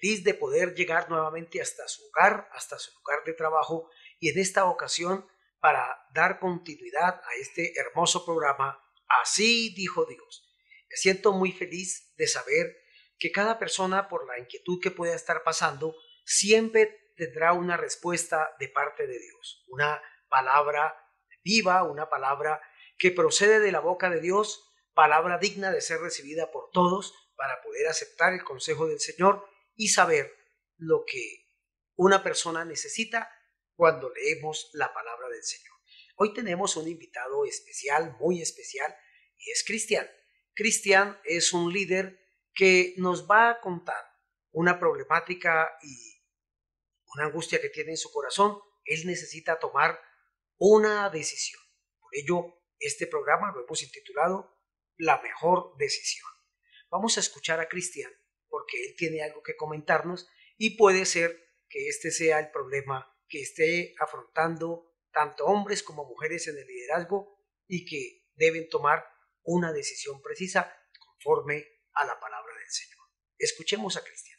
feliz de poder llegar nuevamente hasta su hogar, hasta su lugar de trabajo y en esta ocasión para dar continuidad a este hermoso programa. Así dijo Dios. Me siento muy feliz de saber que cada persona, por la inquietud que pueda estar pasando, siempre tendrá una respuesta de parte de Dios, una palabra viva, una palabra que procede de la boca de Dios, palabra digna de ser recibida por todos para poder aceptar el consejo del Señor y saber lo que una persona necesita cuando leemos la palabra del Señor. Hoy tenemos un invitado especial, muy especial, y es Cristian. Cristian es un líder que nos va a contar una problemática y una angustia que tiene en su corazón. Él necesita tomar una decisión. Por ello, este programa lo hemos intitulado La mejor decisión. Vamos a escuchar a Cristian porque él tiene algo que comentarnos y puede ser que este sea el problema que esté afrontando tanto hombres como mujeres en el liderazgo y que deben tomar una decisión precisa conforme a la palabra del Señor. Escuchemos a Cristian.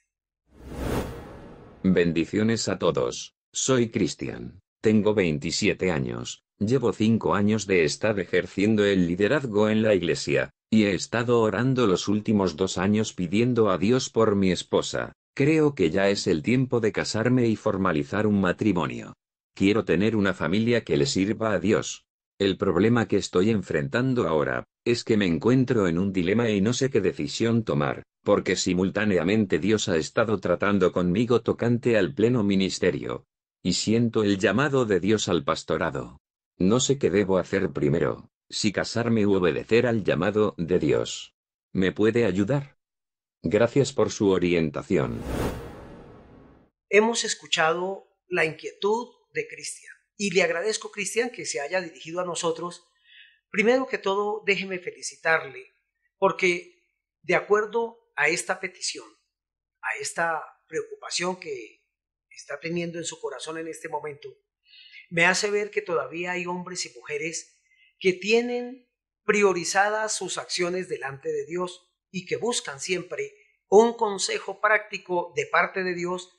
Bendiciones a todos. Soy Cristian. Tengo 27 años. Llevo 5 años de estar ejerciendo el liderazgo en la iglesia, y he estado orando los últimos dos años pidiendo a Dios por mi esposa. Creo que ya es el tiempo de casarme y formalizar un matrimonio. Quiero tener una familia que le sirva a Dios. El problema que estoy enfrentando ahora, es que me encuentro en un dilema y no sé qué decisión tomar, porque simultáneamente Dios ha estado tratando conmigo tocante al pleno ministerio. Y siento el llamado de Dios al pastorado. No sé qué debo hacer primero, si casarme u obedecer al llamado de Dios. ¿Me puede ayudar? Gracias por su orientación. Hemos escuchado la inquietud de Cristian y le agradezco, Cristian, que se haya dirigido a nosotros. Primero que todo, déjeme felicitarle porque de acuerdo a esta petición, a esta preocupación que está teniendo en su corazón en este momento, me hace ver que todavía hay hombres y mujeres que tienen priorizadas sus acciones delante de Dios y que buscan siempre un consejo práctico de parte de Dios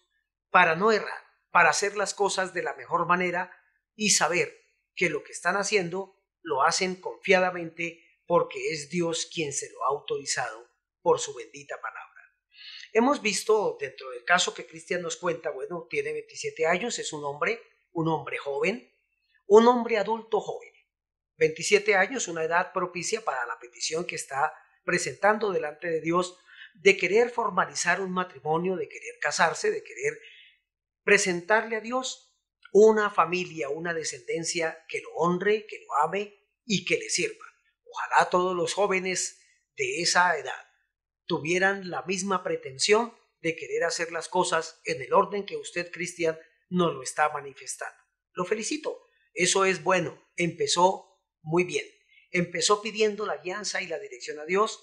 para no errar, para hacer las cosas de la mejor manera y saber que lo que están haciendo lo hacen confiadamente porque es Dios quien se lo ha autorizado por su bendita palabra. Hemos visto dentro del caso que Cristian nos cuenta, bueno, tiene 27 años, es un hombre, un hombre joven, un hombre adulto joven 27 años, una edad propicia para la petición que está presentando delante de Dios de querer formalizar un matrimonio, de querer casarse, de querer presentarle a Dios una familia, una descendencia que lo honre, que lo ame y que le sirva. Ojalá todos los jóvenes de esa edad tuvieran la misma pretensión de querer hacer las cosas en el orden que usted, Cristian, nos lo está manifestando. Lo felicito. Eso es bueno. Empezó muy bien. Empezó pidiendo la alianza y la dirección a Dios.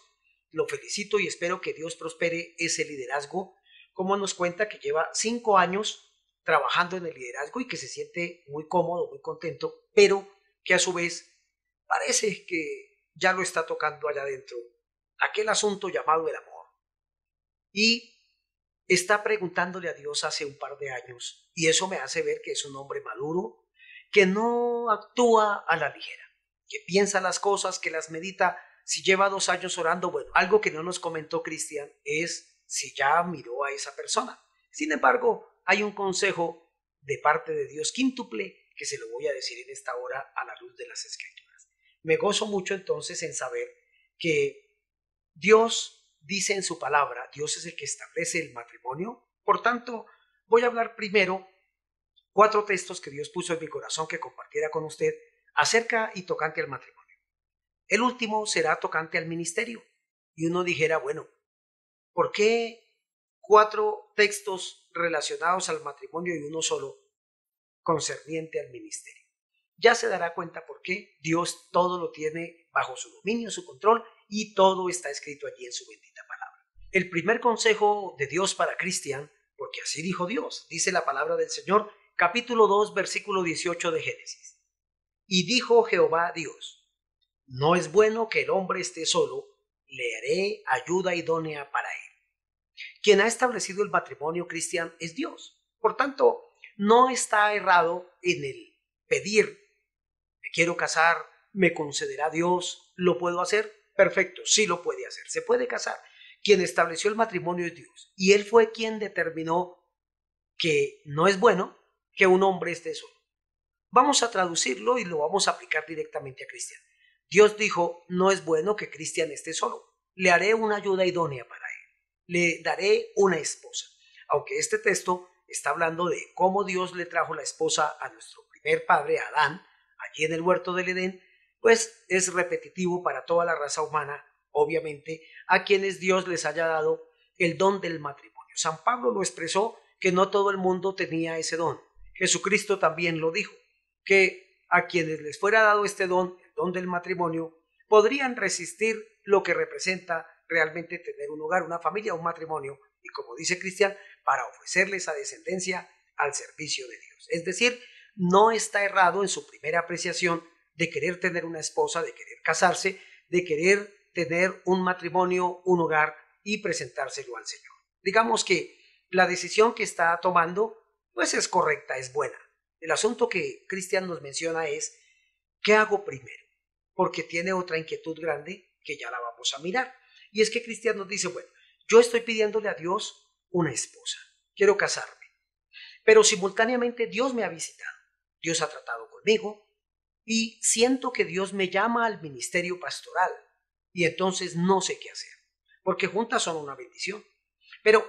Lo felicito y espero que Dios prospere ese liderazgo. Como nos cuenta que lleva cinco años trabajando en el liderazgo y que se siente muy cómodo, muy contento, pero que a su vez parece que ya lo está tocando allá adentro. Aquel asunto llamado el amor. Y está preguntándole a Dios hace un par de años y eso me hace ver que es un hombre maduro, que no actúa a la ligera que piensa las cosas, que las medita. Si lleva dos años orando, bueno, algo que no nos comentó Cristian es si ya miró a esa persona. Sin embargo, hay un consejo de parte de Dios quíntuple que se lo voy a decir en esta hora a la luz de las escrituras. Me gozo mucho entonces en saber que Dios dice en su palabra, Dios es el que establece el matrimonio. Por tanto, voy a hablar primero cuatro textos que Dios puso en mi corazón que compartiera con usted acerca y tocante al matrimonio. El último será tocante al ministerio. Y uno dijera, bueno, ¿por qué cuatro textos relacionados al matrimonio y uno solo concerniente al ministerio. Ya se dará cuenta por qué Dios todo lo tiene bajo su dominio, su control y todo está escrito allí en su bendita palabra. El primer consejo de Dios para Cristian, porque así dijo Dios, dice la palabra del Señor, capítulo 2, versículo 18 de Génesis. Y dijo Jehová Dios, no es bueno que el hombre esté solo, le haré ayuda idónea para él. Quien ha establecido el matrimonio cristiano es Dios. Por tanto, no está errado en el pedir, me quiero casar, me concederá Dios, lo puedo hacer. Perfecto, sí lo puede hacer, se puede casar. Quien estableció el matrimonio es Dios. Y Él fue quien determinó que no es bueno que un hombre esté solo. Vamos a traducirlo y lo vamos a aplicar directamente a Cristian. Dios dijo, no es bueno que Cristian esté solo. Le haré una ayuda idónea para él. Le daré una esposa. Aunque este texto está hablando de cómo Dios le trajo la esposa a nuestro primer padre, Adán, allí en el huerto del Edén, pues es repetitivo para toda la raza humana, obviamente, a quienes Dios les haya dado el don del matrimonio. San Pablo lo expresó que no todo el mundo tenía ese don. Jesucristo también lo dijo, que a quienes les fuera dado este don, don del matrimonio, podrían resistir lo que representa realmente tener un hogar, una familia, un matrimonio, y como dice Cristian, para ofrecerles a descendencia al servicio de Dios. Es decir, no está errado en su primera apreciación de querer tener una esposa, de querer casarse, de querer tener un matrimonio, un hogar y presentárselo al Señor. Digamos que la decisión que está tomando, pues es correcta, es buena. El asunto que Cristian nos menciona es, ¿qué hago primero? porque tiene otra inquietud grande que ya la vamos a mirar. Y es que Cristian nos dice, bueno, yo estoy pidiéndole a Dios una esposa, quiero casarme, pero simultáneamente Dios me ha visitado, Dios ha tratado conmigo y siento que Dios me llama al ministerio pastoral y entonces no sé qué hacer, porque juntas son una bendición, pero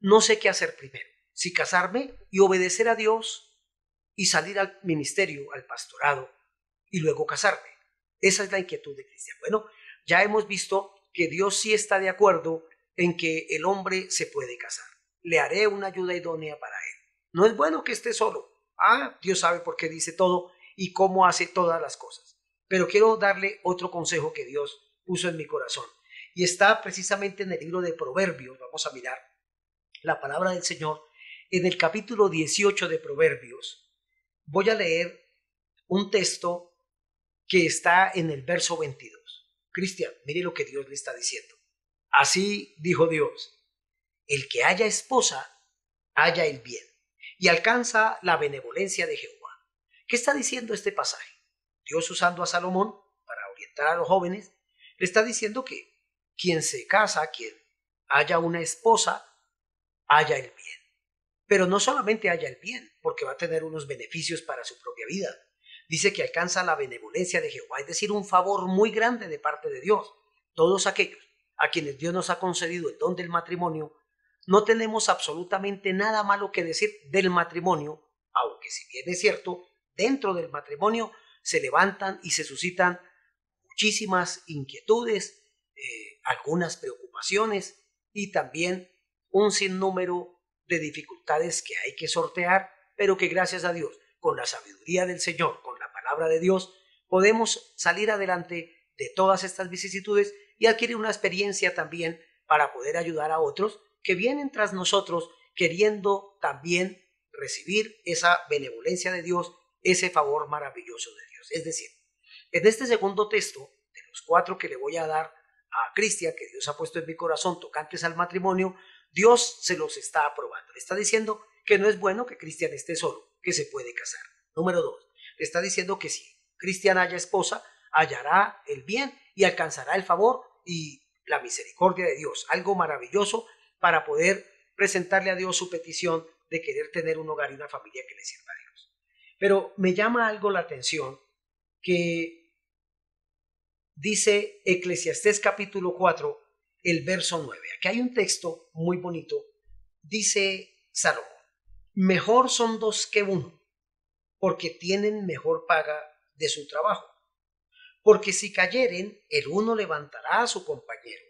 no sé qué hacer primero, si casarme y obedecer a Dios y salir al ministerio, al pastorado y luego casarme esa es la inquietud de Cristian. Bueno, ya hemos visto que Dios sí está de acuerdo en que el hombre se puede casar. Le haré una ayuda idónea para él. No es bueno que esté solo. Ah, Dios sabe por qué dice todo y cómo hace todas las cosas. Pero quiero darle otro consejo que Dios puso en mi corazón. Y está precisamente en el libro de Proverbios. Vamos a mirar la palabra del Señor. En el capítulo 18 de Proverbios voy a leer un texto que está en el verso 22. Cristian, mire lo que Dios le está diciendo. Así dijo Dios, el que haya esposa, haya el bien y alcanza la benevolencia de Jehová. ¿Qué está diciendo este pasaje? Dios usando a Salomón para orientar a los jóvenes, le está diciendo que quien se casa, quien haya una esposa, haya el bien. Pero no solamente haya el bien, porque va a tener unos beneficios para su propia vida, dice que alcanza la benevolencia de Jehová, es decir, un favor muy grande de parte de Dios. Todos aquellos a quienes Dios nos ha concedido el don del matrimonio, no tenemos absolutamente nada malo que decir del matrimonio, aunque si bien es cierto, dentro del matrimonio se levantan y se suscitan muchísimas inquietudes, eh, algunas preocupaciones y también un sinnúmero de dificultades que hay que sortear, pero que gracias a Dios, con la sabiduría del Señor, con palabra de Dios, podemos salir adelante de todas estas vicisitudes y adquirir una experiencia también para poder ayudar a otros que vienen tras nosotros queriendo también recibir esa benevolencia de Dios, ese favor maravilloso de Dios. Es decir, en este segundo texto, de los cuatro que le voy a dar a Cristian, que Dios ha puesto en mi corazón tocantes al matrimonio, Dios se los está aprobando. Le está diciendo que no es bueno que Cristian esté solo, que se puede casar. Número dos, está diciendo que si Cristian haya esposa, hallará el bien y alcanzará el favor y la misericordia de Dios. Algo maravilloso para poder presentarle a Dios su petición de querer tener un hogar y una familia que le sirva a Dios. Pero me llama algo la atención que dice Eclesiastés capítulo 4, el verso 9. Aquí hay un texto muy bonito. Dice Salomón, mejor son dos que uno porque tienen mejor paga de su trabajo. Porque si cayeren, el uno levantará a su compañero.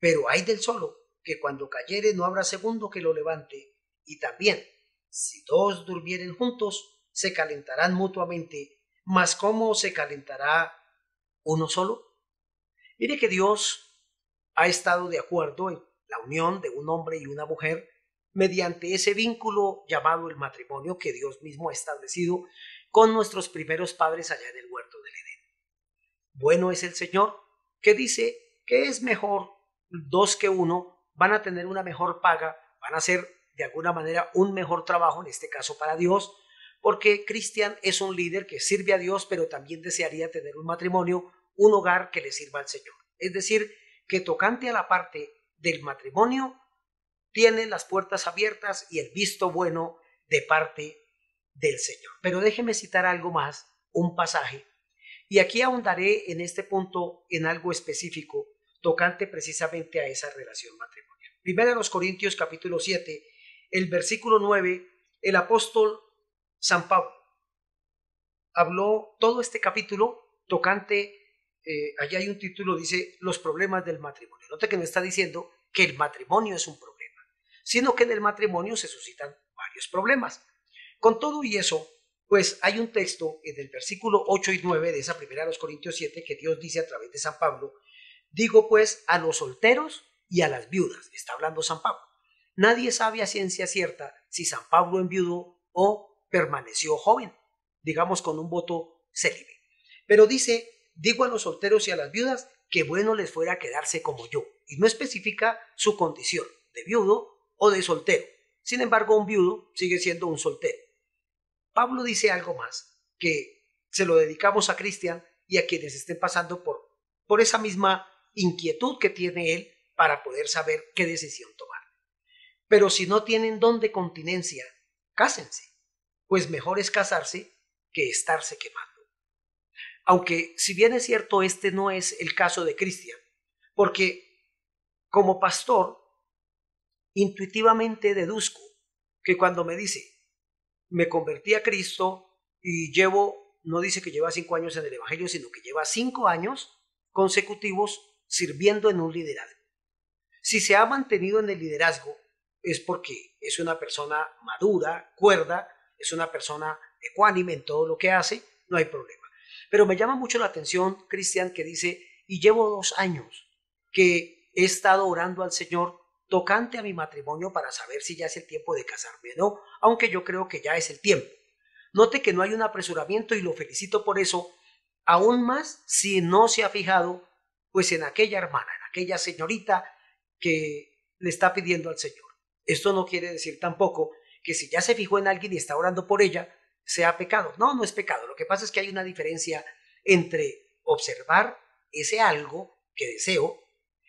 Pero hay del solo, que cuando cayere no habrá segundo que lo levante, y también, si dos durmieren juntos, se calentarán mutuamente, mas ¿cómo se calentará uno solo? Mire que Dios ha estado de acuerdo en la unión de un hombre y una mujer mediante ese vínculo llamado el matrimonio que Dios mismo ha establecido con nuestros primeros padres allá en el huerto del Edén. Bueno es el Señor que dice que es mejor dos que uno, van a tener una mejor paga, van a hacer de alguna manera un mejor trabajo, en este caso para Dios, porque Cristian es un líder que sirve a Dios, pero también desearía tener un matrimonio, un hogar que le sirva al Señor. Es decir, que tocante a la parte del matrimonio, tiene las puertas abiertas y el visto bueno de parte del Señor. Pero déjeme citar algo más, un pasaje, y aquí ahondaré en este punto en algo específico tocante precisamente a esa relación matrimonial. Primero los Corintios capítulo 7, el versículo 9, el apóstol San Pablo habló todo este capítulo tocante, eh, allí hay un título, dice los problemas del matrimonio. Note que no está diciendo que el matrimonio es un problema, sino que en el matrimonio se suscitan varios problemas. Con todo y eso, pues hay un texto en el versículo 8 y 9 de esa primera de los Corintios 7 que Dios dice a través de San Pablo, digo pues a los solteros y a las viudas, está hablando San Pablo. Nadie sabe a ciencia cierta si San Pablo enviudó o permaneció joven, digamos con un voto célibe. Pero dice, digo a los solteros y a las viudas que bueno les fuera quedarse como yo, y no especifica su condición de viudo o de soltero. Sin embargo, un viudo sigue siendo un soltero. Pablo dice algo más, que se lo dedicamos a Cristian y a quienes estén pasando por, por esa misma inquietud que tiene él para poder saber qué decisión tomar. Pero si no tienen don de continencia, cásense, pues mejor es casarse que estarse quemando. Aunque si bien es cierto, este no es el caso de Cristian, porque como pastor intuitivamente deduzco que cuando me dice, me convertí a Cristo y llevo, no dice que lleva cinco años en el Evangelio, sino que lleva cinco años consecutivos sirviendo en un liderazgo. Si se ha mantenido en el liderazgo es porque es una persona madura, cuerda, es una persona ecuánime en todo lo que hace, no hay problema. Pero me llama mucho la atención, Cristian, que dice, y llevo dos años que he estado orando al Señor tocante a mi matrimonio para saber si ya es el tiempo de casarme o no, aunque yo creo que ya es el tiempo. Note que no hay un apresuramiento y lo felicito por eso, aún más si no se ha fijado pues en aquella hermana, en aquella señorita que le está pidiendo al Señor. Esto no quiere decir tampoco que si ya se fijó en alguien y está orando por ella, sea pecado. No, no es pecado. Lo que pasa es que hay una diferencia entre observar ese algo que deseo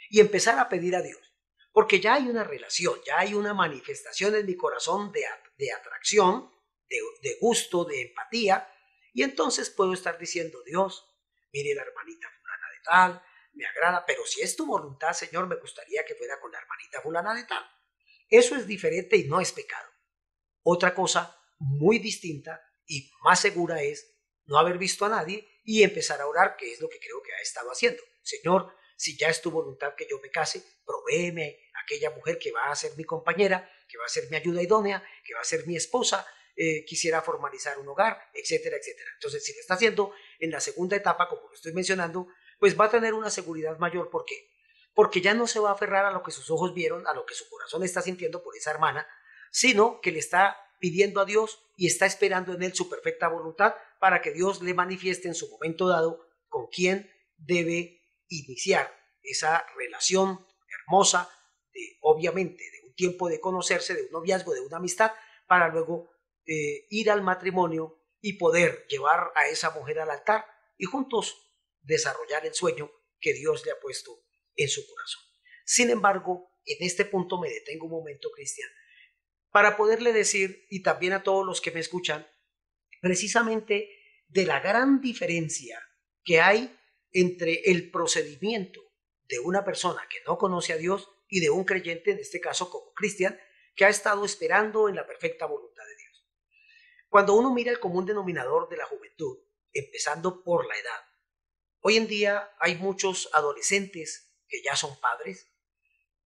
y empezar a pedir a Dios porque ya hay una relación, ya hay una manifestación en mi corazón de, de atracción, de, de gusto, de empatía, y entonces puedo estar diciendo, Dios, mire la hermanita fulana de tal, me agrada, pero si es tu voluntad, Señor, me gustaría que fuera con la hermanita fulana de tal. Eso es diferente y no es pecado. Otra cosa muy distinta y más segura es no haber visto a nadie y empezar a orar, que es lo que creo que ha estado haciendo. Señor, si ya es tu voluntad que yo me case, provéeme aquella mujer que va a ser mi compañera, que va a ser mi ayuda idónea, que va a ser mi esposa, eh, quisiera formalizar un hogar, etcétera, etcétera. Entonces, si lo está haciendo en la segunda etapa, como lo estoy mencionando, pues va a tener una seguridad mayor. ¿Por qué? Porque ya no se va a aferrar a lo que sus ojos vieron, a lo que su corazón está sintiendo por esa hermana, sino que le está pidiendo a Dios y está esperando en él su perfecta voluntad para que Dios le manifieste en su momento dado con quién debe iniciar esa relación hermosa, de, obviamente, de un tiempo de conocerse, de un noviazgo, de una amistad, para luego eh, ir al matrimonio y poder llevar a esa mujer al altar y juntos desarrollar el sueño que Dios le ha puesto en su corazón. Sin embargo, en este punto me detengo un momento, Cristian, para poderle decir, y también a todos los que me escuchan, precisamente de la gran diferencia que hay entre el procedimiento de una persona que no conoce a Dios y de un creyente, en este caso como cristian, que ha estado esperando en la perfecta voluntad de Dios. Cuando uno mira el común denominador de la juventud, empezando por la edad, hoy en día hay muchos adolescentes que ya son padres,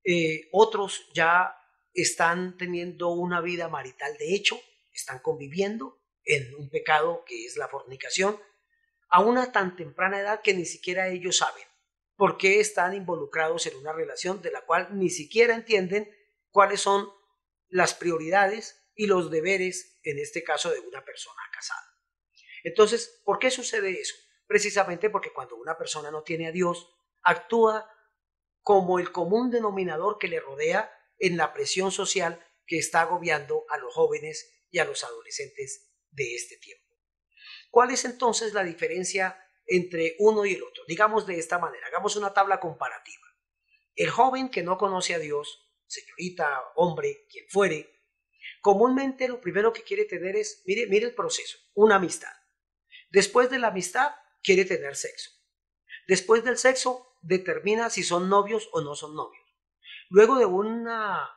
eh, otros ya están teniendo una vida marital de hecho, están conviviendo en un pecado que es la fornicación, a una tan temprana edad que ni siquiera ellos saben por qué están involucrados en una relación de la cual ni siquiera entienden cuáles son las prioridades y los deberes, en este caso, de una persona casada. Entonces, ¿por qué sucede eso? Precisamente porque cuando una persona no tiene a Dios, actúa como el común denominador que le rodea en la presión social que está agobiando a los jóvenes y a los adolescentes de este tiempo. ¿Cuál es entonces la diferencia entre uno y el otro? Digamos de esta manera, hagamos una tabla comparativa. El joven que no conoce a Dios, señorita, hombre, quien fuere, comúnmente lo primero que quiere tener es, mire, mire el proceso, una amistad. Después de la amistad, quiere tener sexo. Después del sexo, determina si son novios o no son novios. Luego de una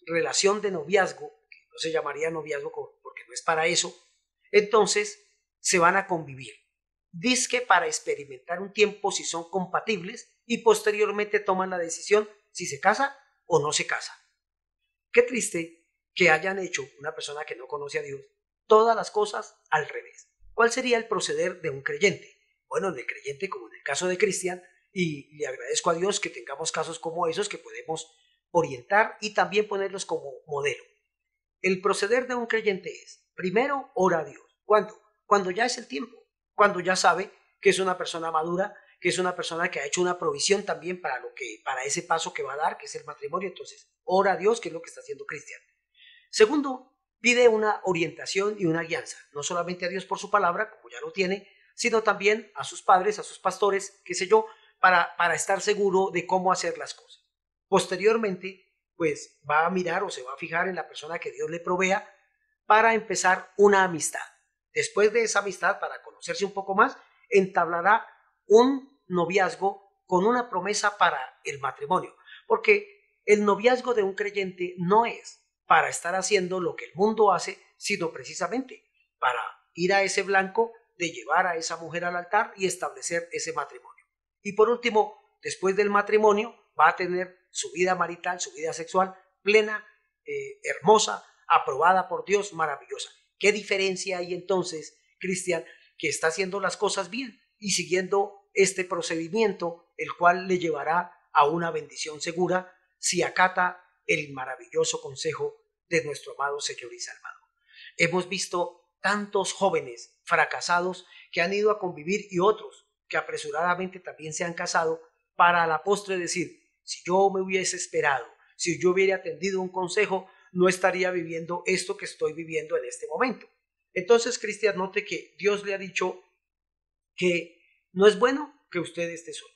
relación de noviazgo, que no se llamaría noviazgo porque no es para eso, entonces se van a convivir. Disque para experimentar un tiempo si son compatibles y posteriormente toman la decisión si se casa o no se casa. Qué triste que hayan hecho una persona que no conoce a Dios todas las cosas al revés. ¿Cuál sería el proceder de un creyente? Bueno, el creyente, como en el caso de Cristian, y le agradezco a Dios que tengamos casos como esos que podemos orientar y también ponerlos como modelo. El proceder de un creyente es, primero, ora a Dios. ¿Cuándo? Cuando ya es el tiempo, cuando ya sabe que es una persona madura, que es una persona que ha hecho una provisión también para lo que para ese paso que va a dar, que es el matrimonio, entonces ora a Dios, que es lo que está haciendo Cristian. Segundo, pide una orientación y una guianza, no solamente a Dios por su palabra, como ya lo tiene, sino también a sus padres, a sus pastores, qué sé yo, para, para estar seguro de cómo hacer las cosas. Posteriormente, pues va a mirar o se va a fijar en la persona que Dios le provea para empezar una amistad. Después de esa amistad, para conocerse un poco más, entablará un noviazgo con una promesa para el matrimonio. Porque el noviazgo de un creyente no es para estar haciendo lo que el mundo hace, sino precisamente para ir a ese blanco de llevar a esa mujer al altar y establecer ese matrimonio. Y por último, después del matrimonio, va a tener su vida marital, su vida sexual plena, eh, hermosa, aprobada por Dios, maravillosa. ¿Qué diferencia hay entonces, Cristian, que está haciendo las cosas bien y siguiendo este procedimiento, el cual le llevará a una bendición segura si acata el maravilloso consejo de nuestro amado Señor y Salvador? Hemos visto tantos jóvenes fracasados que han ido a convivir y otros que apresuradamente también se han casado, para a la postre decir, si yo me hubiese esperado, si yo hubiera atendido un consejo, no estaría viviendo esto que estoy viviendo en este momento. Entonces, Cristian, note que Dios le ha dicho que no es bueno que usted esté solo.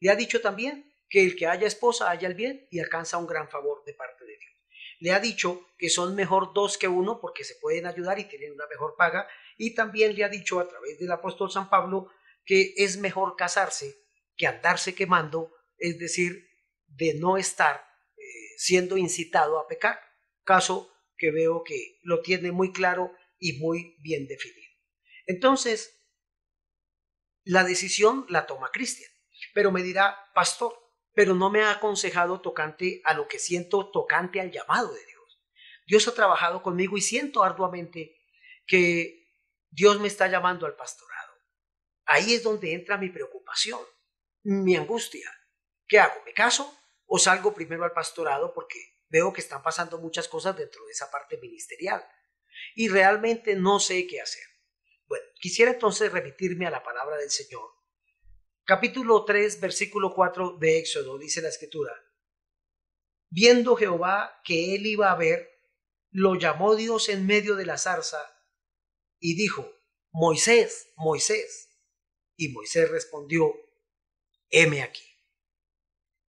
Le ha dicho también que el que haya esposa haya el bien y alcanza un gran favor de parte de Dios. Le ha dicho que son mejor dos que uno porque se pueden ayudar y tienen una mejor paga. Y también le ha dicho a través del apóstol San Pablo que es mejor casarse que andarse quemando, es decir, de no estar eh, siendo incitado a pecar, caso que veo que lo tiene muy claro y muy bien definido. Entonces, la decisión la toma Cristian, pero me dirá, pastor, pero no me ha aconsejado tocante a lo que siento tocante al llamado de Dios. Dios ha trabajado conmigo y siento arduamente que Dios me está llamando al pastor. Ahí es donde entra mi preocupación, mi angustia. ¿Qué hago? ¿Me caso o salgo primero al pastorado porque veo que están pasando muchas cosas dentro de esa parte ministerial? Y realmente no sé qué hacer. Bueno, quisiera entonces remitirme a la palabra del Señor. Capítulo 3, versículo 4 de Éxodo, dice la escritura. Viendo Jehová que él iba a ver, lo llamó Dios en medio de la zarza y dijo, Moisés, Moisés. Y Moisés respondió, heme aquí.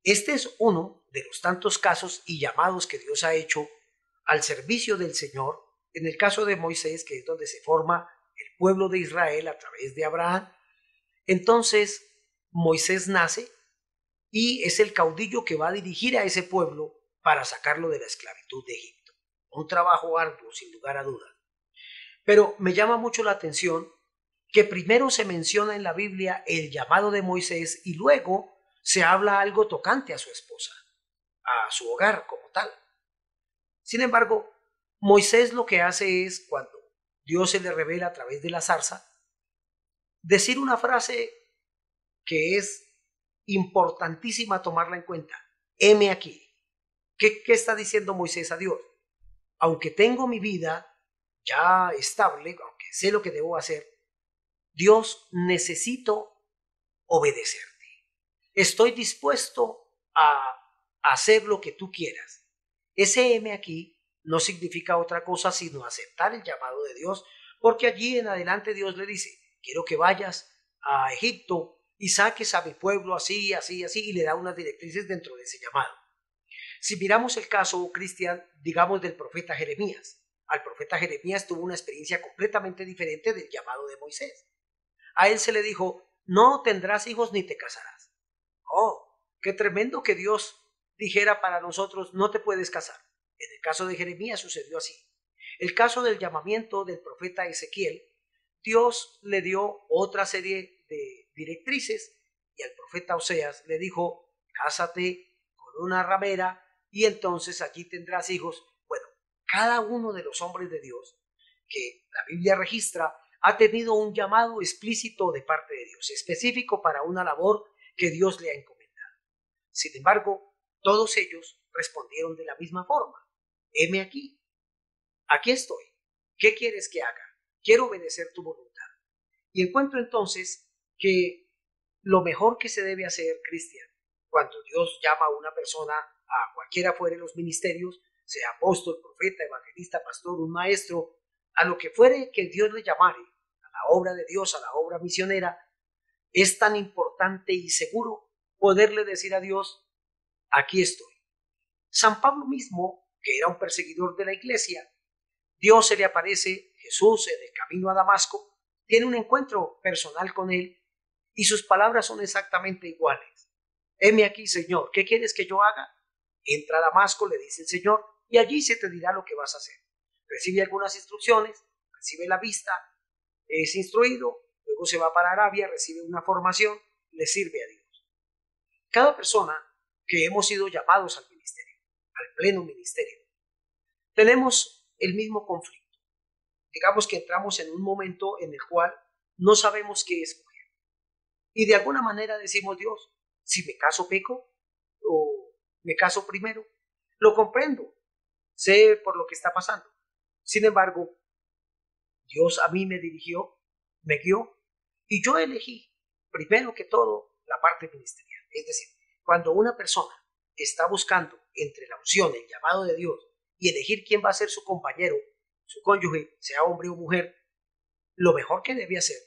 Este es uno de los tantos casos y llamados que Dios ha hecho al servicio del Señor, en el caso de Moisés, que es donde se forma el pueblo de Israel a través de Abraham. Entonces, Moisés nace y es el caudillo que va a dirigir a ese pueblo para sacarlo de la esclavitud de Egipto. Un trabajo arduo, sin lugar a duda. Pero me llama mucho la atención que primero se menciona en la Biblia el llamado de Moisés y luego se habla algo tocante a su esposa. a su hogar como tal. Sin embargo, Moisés lo que hace es, cuando Dios se le revela a través de la zarza, decir una frase que es importantísima tomarla en cuenta. Heme aquí. ¿Qué, ¿Qué, está diciendo Moisés a Dios? Aunque tengo mi vida ya estable, aunque sé lo que debo hacer, Dios necesito obedecerte. Estoy dispuesto a hacer lo que tú quieras. Ese M aquí no significa otra cosa sino aceptar el llamado de Dios, porque allí en adelante Dios le dice, quiero que vayas a Egipto y saques a mi pueblo así, así, así, y le da unas directrices dentro de ese llamado. Si miramos el caso, Cristian, digamos del profeta Jeremías, al profeta Jeremías tuvo una experiencia completamente diferente del llamado de Moisés. A él se le dijo, no tendrás hijos ni te casarás. Oh, qué tremendo que Dios dijera para nosotros, no te puedes casar. En el caso de Jeremías sucedió así. El caso del llamamiento del profeta Ezequiel, Dios le dio otra serie de directrices y al profeta Oseas le dijo, cásate con una ramera y entonces allí tendrás hijos. Bueno, cada uno de los hombres de Dios que la Biblia registra ha tenido un llamado explícito de parte de Dios, específico para una labor que Dios le ha encomendado. Sin embargo, todos ellos respondieron de la misma forma. Heme aquí. Aquí estoy. ¿Qué quieres que haga? Quiero obedecer tu voluntad. Y encuentro entonces que lo mejor que se debe hacer, Cristian, cuando Dios llama a una persona, a cualquiera fuere los ministerios, sea apóstol, profeta, evangelista, pastor, un maestro, a lo que fuere que Dios le llamare, obra de Dios, a la obra misionera, es tan importante y seguro poderle decir a Dios, aquí estoy. San Pablo mismo, que era un perseguidor de la iglesia, Dios se le aparece, Jesús en el camino a Damasco, tiene un encuentro personal con él y sus palabras son exactamente iguales. Heme aquí, Señor, ¿qué quieres que yo haga? Entra a Damasco, le dice el Señor, y allí se te dirá lo que vas a hacer. Recibe algunas instrucciones, recibe la vista, es instruido, luego se va para Arabia, recibe una formación, le sirve a Dios. Cada persona que hemos sido llamados al ministerio, al pleno ministerio, tenemos el mismo conflicto. Digamos que entramos en un momento en el cual no sabemos qué escoger. Y de alguna manera decimos, Dios, si me caso peco o me caso primero, lo comprendo, sé por lo que está pasando. Sin embargo, Dios a mí me dirigió, me guió y yo elegí, primero que todo, la parte ministerial. Es decir, cuando una persona está buscando entre la unción, el llamado de Dios y elegir quién va a ser su compañero, su cónyuge, sea hombre o mujer, lo mejor que debe hacer,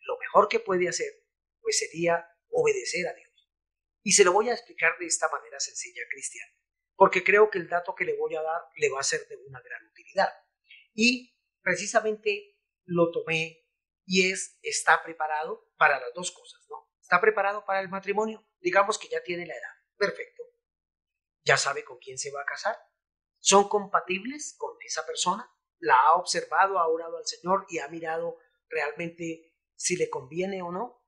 lo mejor que puede hacer, pues sería obedecer a Dios. Y se lo voy a explicar de esta manera sencilla, Cristian, porque creo que el dato que le voy a dar le va a ser de una gran utilidad. Y precisamente lo tomé y es, está preparado para las dos cosas, ¿no? Está preparado para el matrimonio, digamos que ya tiene la edad, perfecto. Ya sabe con quién se va a casar. ¿Son compatibles con esa persona? ¿La ha observado, ha orado al Señor y ha mirado realmente si le conviene o no?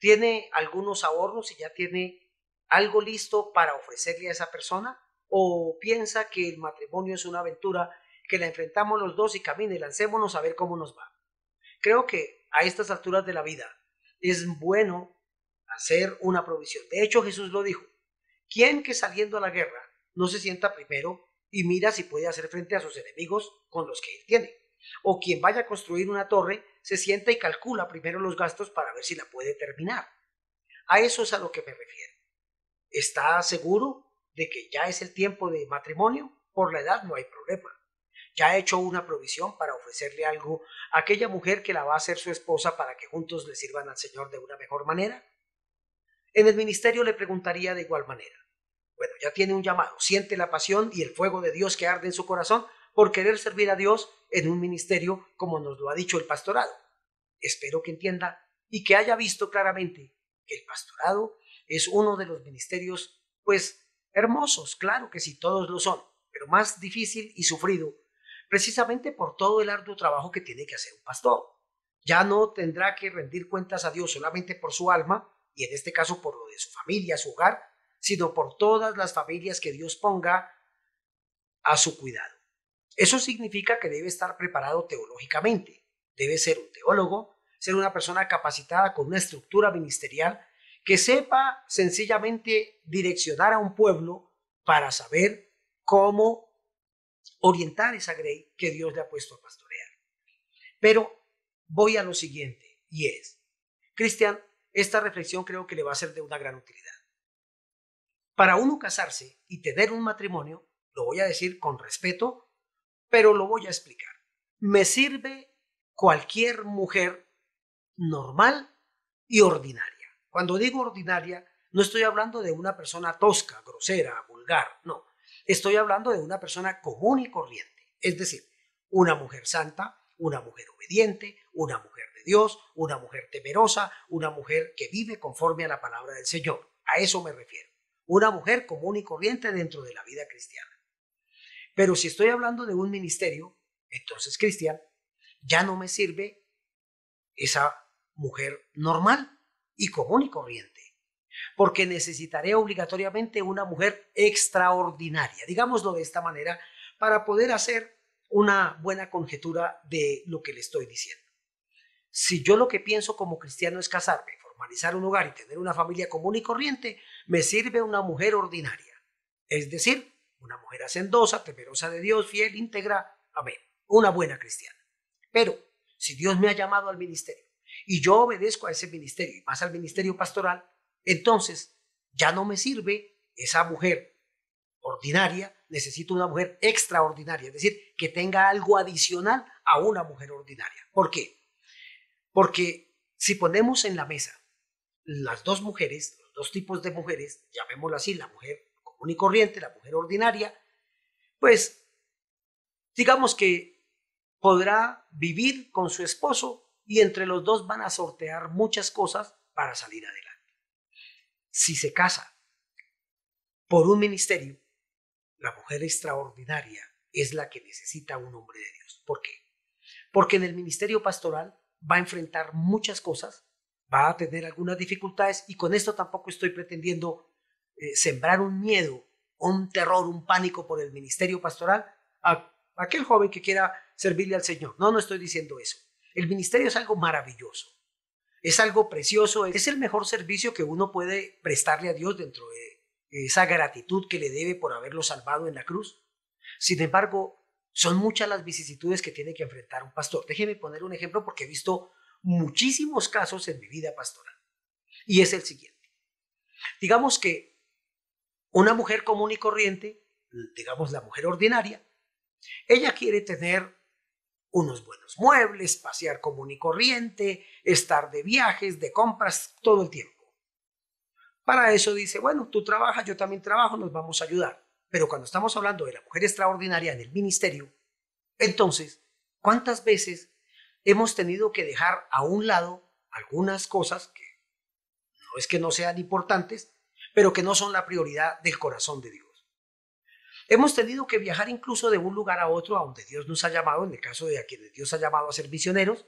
¿Tiene algunos ahorros y ya tiene algo listo para ofrecerle a esa persona? ¿O piensa que el matrimonio es una aventura que la enfrentamos los dos y camine, lancémonos a ver cómo nos va? Creo que a estas alturas de la vida es bueno hacer una provisión. De hecho, Jesús lo dijo. ¿Quién que saliendo a la guerra no se sienta primero y mira si puede hacer frente a sus enemigos con los que él tiene? O quien vaya a construir una torre se sienta y calcula primero los gastos para ver si la puede terminar. A eso es a lo que me refiero. ¿Está seguro de que ya es el tiempo de matrimonio? Por la edad no hay problema. ¿Ya ha hecho una provisión para ofrecerle algo a aquella mujer que la va a ser su esposa para que juntos le sirvan al Señor de una mejor manera? En el ministerio le preguntaría de igual manera. Bueno, ya tiene un llamado, siente la pasión y el fuego de Dios que arde en su corazón por querer servir a Dios en un ministerio como nos lo ha dicho el pastorado. Espero que entienda y que haya visto claramente que el pastorado es uno de los ministerios, pues, hermosos, claro que sí, todos lo son, pero más difícil y sufrido, precisamente por todo el arduo trabajo que tiene que hacer un pastor. Ya no tendrá que rendir cuentas a Dios solamente por su alma, y en este caso por lo de su familia, su hogar, sino por todas las familias que Dios ponga a su cuidado. Eso significa que debe estar preparado teológicamente, debe ser un teólogo, ser una persona capacitada con una estructura ministerial que sepa sencillamente direccionar a un pueblo para saber cómo orientar esa grey que Dios le ha puesto a pastorear. Pero voy a lo siguiente, y es, Cristian, esta reflexión creo que le va a ser de una gran utilidad. Para uno casarse y tener un matrimonio, lo voy a decir con respeto, pero lo voy a explicar. Me sirve cualquier mujer normal y ordinaria. Cuando digo ordinaria, no estoy hablando de una persona tosca, grosera, vulgar, no. Estoy hablando de una persona común y corriente. Es decir, una mujer santa, una mujer obediente, una mujer de Dios, una mujer temerosa, una mujer que vive conforme a la palabra del Señor. A eso me refiero. Una mujer común y corriente dentro de la vida cristiana. Pero si estoy hablando de un ministerio, entonces Cristian, ya no me sirve esa mujer normal y común y corriente, porque necesitaré obligatoriamente una mujer extraordinaria, digámoslo de esta manera, para poder hacer una buena conjetura de lo que le estoy diciendo. Si yo lo que pienso como cristiano es casarme, formalizar un hogar y tener una familia común y corriente, me sirve una mujer ordinaria, es decir, una mujer hacendosa, temerosa de Dios, fiel, íntegra, amén, una buena cristiana. Pero si Dios me ha llamado al ministerio y yo obedezco a ese ministerio y más al ministerio pastoral, entonces ya no me sirve esa mujer ordinaria, necesito una mujer extraordinaria, es decir, que tenga algo adicional a una mujer ordinaria. ¿Por qué? Porque si ponemos en la mesa las dos mujeres, los dos tipos de mujeres, llamémoslo así, la mujer común y corriente, la mujer ordinaria, pues digamos que podrá vivir con su esposo y entre los dos van a sortear muchas cosas para salir adelante. Si se casa por un ministerio, la mujer extraordinaria es la que necesita un hombre de Dios. ¿Por qué? Porque en el ministerio pastoral va a enfrentar muchas cosas, va a tener algunas dificultades y con esto tampoco estoy pretendiendo eh, sembrar un miedo, un terror, un pánico por el ministerio pastoral a aquel joven que quiera servirle al Señor. No, no estoy diciendo eso. El ministerio es algo maravilloso, es algo precioso, es el mejor servicio que uno puede prestarle a Dios dentro de esa gratitud que le debe por haberlo salvado en la cruz. Sin embargo, son muchas las vicisitudes que tiene que enfrentar un pastor. Déjeme poner un ejemplo porque he visto muchísimos casos en mi vida pastoral. Y es el siguiente. Digamos que una mujer común y corriente, digamos la mujer ordinaria, ella quiere tener unos buenos muebles, pasear común y corriente, estar de viajes, de compras todo el tiempo. Para eso dice, bueno, tú trabajas, yo también trabajo, nos vamos a ayudar. Pero cuando estamos hablando de la mujer extraordinaria en el ministerio, entonces, ¿cuántas veces hemos tenido que dejar a un lado algunas cosas que no es que no sean importantes, pero que no son la prioridad del corazón de Dios? Hemos tenido que viajar incluso de un lugar a otro a donde Dios nos ha llamado, en el caso de a quienes Dios ha llamado a ser misioneros,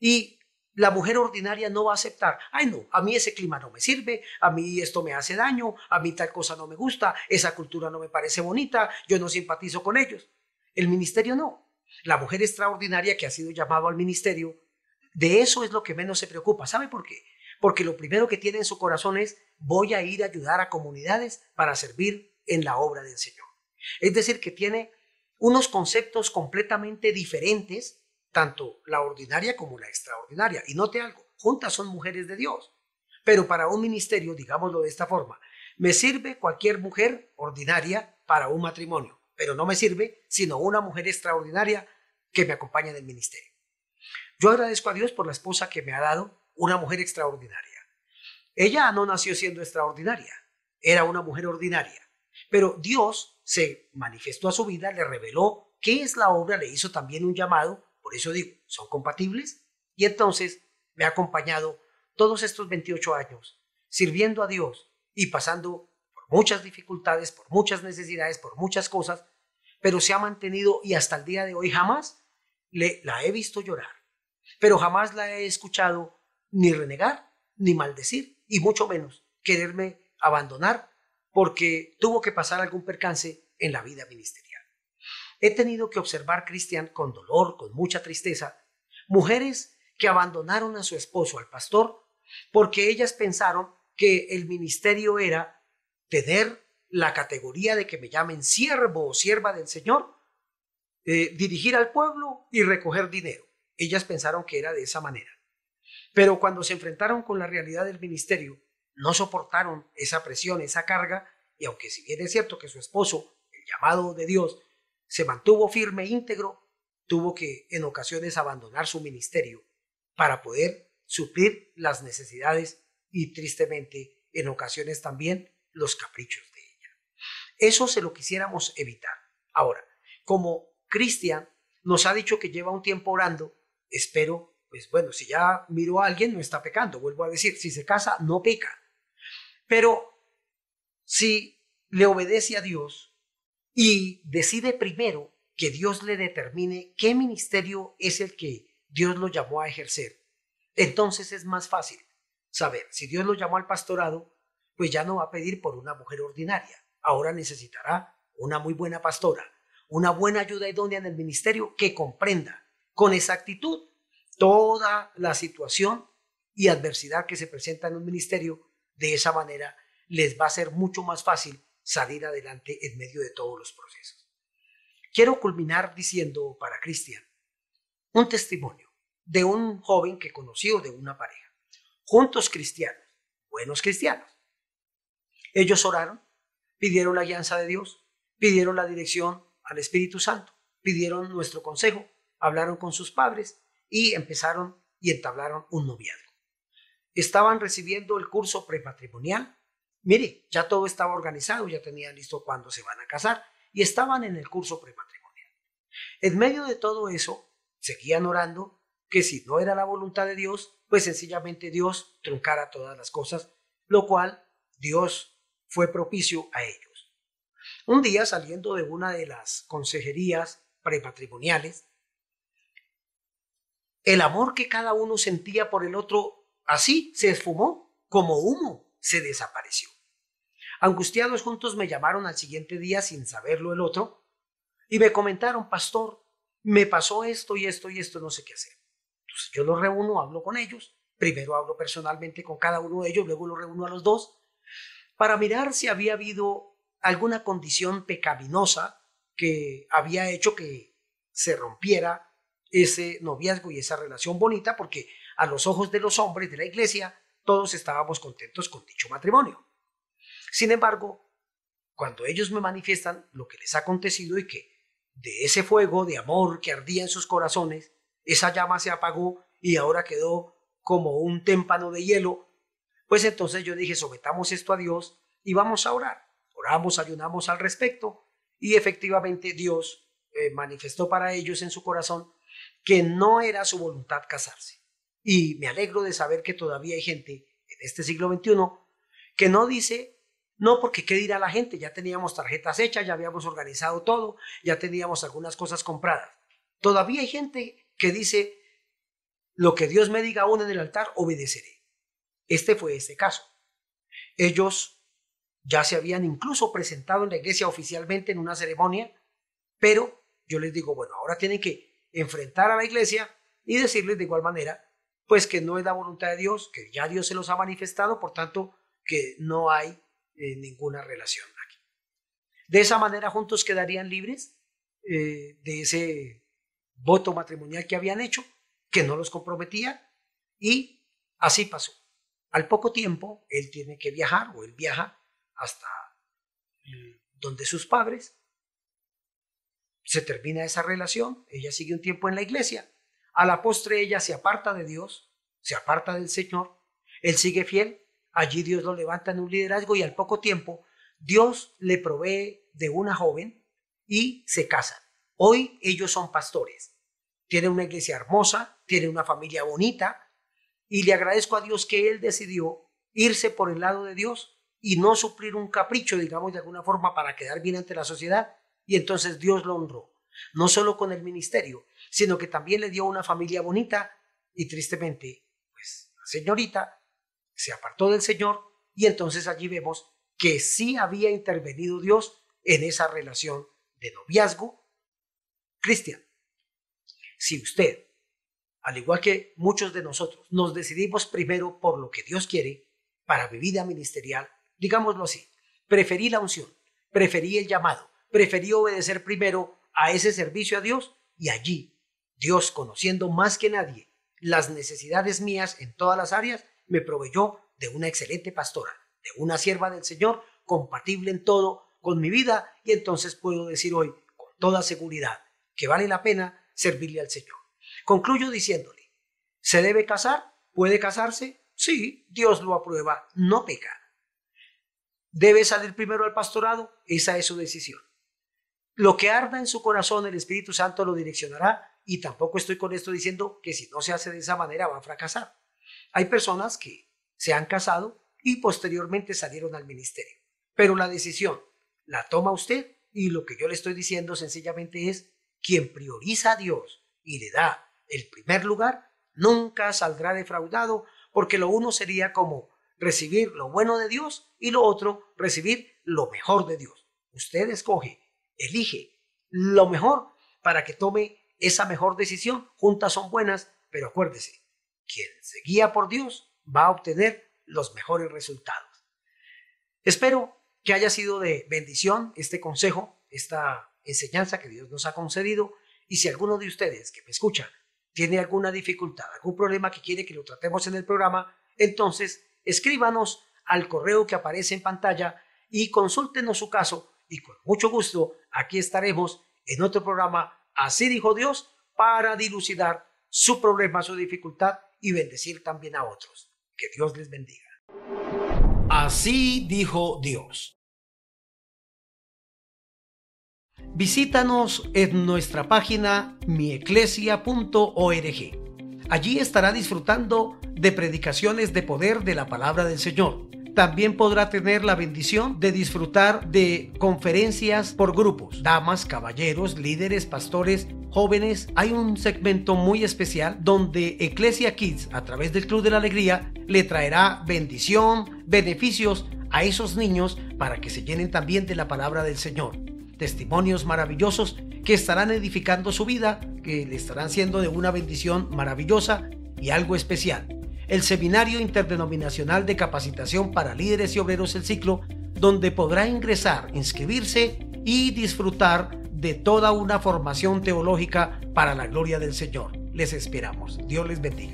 y la mujer ordinaria no va a aceptar, ay no, a mí ese clima no me sirve, a mí esto me hace daño, a mí tal cosa no me gusta, esa cultura no me parece bonita, yo no simpatizo con ellos. El ministerio no. La mujer extraordinaria que ha sido llamado al ministerio, de eso es lo que menos se preocupa. ¿Sabe por qué? Porque lo primero que tiene en su corazón es voy a ir a ayudar a comunidades para servir en la obra del Señor. Es decir, que tiene unos conceptos completamente diferentes, tanto la ordinaria como la extraordinaria. Y note algo, juntas son mujeres de Dios. Pero para un ministerio, digámoslo de esta forma, me sirve cualquier mujer ordinaria para un matrimonio, pero no me sirve sino una mujer extraordinaria que me acompaña en el ministerio. Yo agradezco a Dios por la esposa que me ha dado, una mujer extraordinaria. Ella no nació siendo extraordinaria, era una mujer ordinaria. Pero Dios se manifestó a su vida, le reveló qué es la obra, le hizo también un llamado, por eso digo, son compatibles. Y entonces me ha acompañado todos estos 28 años, sirviendo a Dios y pasando por muchas dificultades, por muchas necesidades, por muchas cosas, pero se ha mantenido y hasta el día de hoy jamás le, la he visto llorar, pero jamás la he escuchado ni renegar, ni maldecir, y mucho menos quererme abandonar porque tuvo que pasar algún percance en la vida ministerial. He tenido que observar, Cristian, con dolor, con mucha tristeza, mujeres que abandonaron a su esposo, al pastor, porque ellas pensaron que el ministerio era tener la categoría de que me llamen siervo o sierva del Señor, eh, dirigir al pueblo y recoger dinero. Ellas pensaron que era de esa manera. Pero cuando se enfrentaron con la realidad del ministerio, no soportaron esa presión, esa carga, y aunque si bien es cierto que su esposo, el llamado de Dios, se mantuvo firme e íntegro, tuvo que en ocasiones abandonar su ministerio para poder suplir las necesidades y tristemente en ocasiones también los caprichos de ella. Eso se lo quisiéramos evitar. Ahora, como Cristian nos ha dicho que lleva un tiempo orando, espero, pues bueno, si ya miró a alguien no está pecando, vuelvo a decir, si se casa no peca. Pero si le obedece a Dios y decide primero que Dios le determine qué ministerio es el que Dios lo llamó a ejercer, entonces es más fácil saber si Dios lo llamó al pastorado, pues ya no va a pedir por una mujer ordinaria. Ahora necesitará una muy buena pastora, una buena ayuda idónea en el ministerio que comprenda con exactitud toda la situación y adversidad que se presenta en un ministerio. De esa manera les va a ser mucho más fácil salir adelante en medio de todos los procesos. Quiero culminar diciendo para Cristian un testimonio de un joven que conoció de una pareja, juntos cristianos, buenos cristianos. Ellos oraron, pidieron la guianza de Dios, pidieron la dirección al Espíritu Santo, pidieron nuestro consejo, hablaron con sus padres y empezaron y entablaron un noviazgo. Estaban recibiendo el curso prematrimonial. Mire, ya todo estaba organizado, ya tenían listo cuándo se van a casar y estaban en el curso prematrimonial. En medio de todo eso, seguían orando que si no era la voluntad de Dios, pues sencillamente Dios truncara todas las cosas, lo cual Dios fue propicio a ellos. Un día saliendo de una de las consejerías prematrimoniales, el amor que cada uno sentía por el otro así se esfumó como humo, se desapareció. Angustiados juntos me llamaron al siguiente día sin saberlo el otro y me comentaron, pastor, me pasó esto y esto y esto, no sé qué hacer. Entonces yo los reúno, hablo con ellos, primero hablo personalmente con cada uno de ellos, luego los reúno a los dos, para mirar si había habido alguna condición pecaminosa que había hecho que se rompiera ese noviazgo y esa relación bonita, porque a los ojos de los hombres de la iglesia todos estábamos contentos con dicho matrimonio. Sin embargo, cuando ellos me manifiestan lo que les ha acontecido y que de ese fuego de amor que ardía en sus corazones, esa llama se apagó y ahora quedó como un témpano de hielo, pues entonces yo dije, sometamos esto a Dios y vamos a orar. Oramos, ayunamos al respecto y efectivamente Dios eh, manifestó para ellos en su corazón que no era su voluntad casarse. Y me alegro de saber que todavía hay gente en este siglo XXI que no dice, no porque qué dirá la gente, ya teníamos tarjetas hechas, ya habíamos organizado todo, ya teníamos algunas cosas compradas. Todavía hay gente que dice, lo que Dios me diga aún en el altar, obedeceré. Este fue este caso. Ellos ya se habían incluso presentado en la iglesia oficialmente en una ceremonia, pero yo les digo, bueno, ahora tienen que enfrentar a la iglesia y decirles de igual manera, pues que no es la voluntad de Dios, que ya Dios se los ha manifestado, por tanto, que no hay eh, ninguna relación aquí. De esa manera juntos quedarían libres eh, de ese voto matrimonial que habían hecho, que no los comprometía, y así pasó. Al poco tiempo, él tiene que viajar, o él viaja hasta donde sus padres, se termina esa relación, ella sigue un tiempo en la iglesia, a la postre ella se aparta de Dios, se aparta del Señor, él sigue fiel, allí Dios lo levanta en un liderazgo y al poco tiempo Dios le provee de una joven y se casan. Hoy ellos son pastores tiene una iglesia hermosa, tiene una familia bonita y le agradezco a Dios que él decidió irse por el lado de Dios y no suplir un capricho, digamos de alguna forma, para quedar bien ante la sociedad y entonces Dios lo honró, no solo con el ministerio, sino que también le dio una familia bonita y tristemente, pues la señorita se apartó del Señor y entonces allí vemos que sí había intervenido Dios en esa relación de noviazgo. Cristian, si usted, al igual que muchos de nosotros, nos decidimos primero por lo que Dios quiere para mi vida ministerial, digámoslo así, preferí la unción, preferí el llamado, preferí obedecer primero a ese servicio a Dios y allí Dios, conociendo más que nadie las necesidades mías en todas las áreas, me proveyó de una excelente pastora, de una sierva del Señor, compatible en todo con mi vida, y entonces puedo decir hoy con toda seguridad que vale la pena servirle al Señor. Concluyo diciéndole, ¿se debe casar? ¿Puede casarse? Sí, Dios lo aprueba, no peca. ¿Debe salir primero al pastorado? Esa es su decisión. Lo que arda en su corazón, el Espíritu Santo lo direccionará y tampoco estoy con esto diciendo que si no se hace de esa manera va a fracasar. Hay personas que se han casado y posteriormente salieron al ministerio. Pero la decisión la toma usted y lo que yo le estoy diciendo sencillamente es quien prioriza a Dios y le da el primer lugar, nunca saldrá defraudado porque lo uno sería como recibir lo bueno de Dios y lo otro recibir lo mejor de Dios. Usted escoge, elige lo mejor para que tome esa mejor decisión. Juntas son buenas, pero acuérdese, quien se guía por Dios va a obtener los mejores resultados. Espero que haya sido de bendición este consejo, esta enseñanza que Dios nos ha concedido. Y si alguno de ustedes que me escucha tiene alguna dificultad, algún problema que quiere que lo tratemos en el programa, entonces escríbanos al correo que aparece en pantalla y consúltenos su caso y con mucho gusto aquí estaremos en otro programa Así dijo Dios para dilucidar su problema, su dificultad y bendecir también a otros. Que Dios les bendiga. Así dijo Dios. Visítanos en nuestra página mieclesia.org. Allí estará disfrutando de predicaciones de poder de la palabra del Señor también podrá tener la bendición de disfrutar de conferencias por grupos, damas, caballeros, líderes, pastores, jóvenes. Hay un segmento muy especial donde Ecclesia Kids, a través del Club de la Alegría, le traerá bendición, beneficios a esos niños para que se llenen también de la palabra del Señor. Testimonios maravillosos que estarán edificando su vida, que le estarán siendo de una bendición maravillosa y algo especial el Seminario Interdenominacional de Capacitación para Líderes y Obreros El Ciclo, donde podrá ingresar, inscribirse y disfrutar de toda una formación teológica para la gloria del Señor. Les esperamos. Dios les bendiga.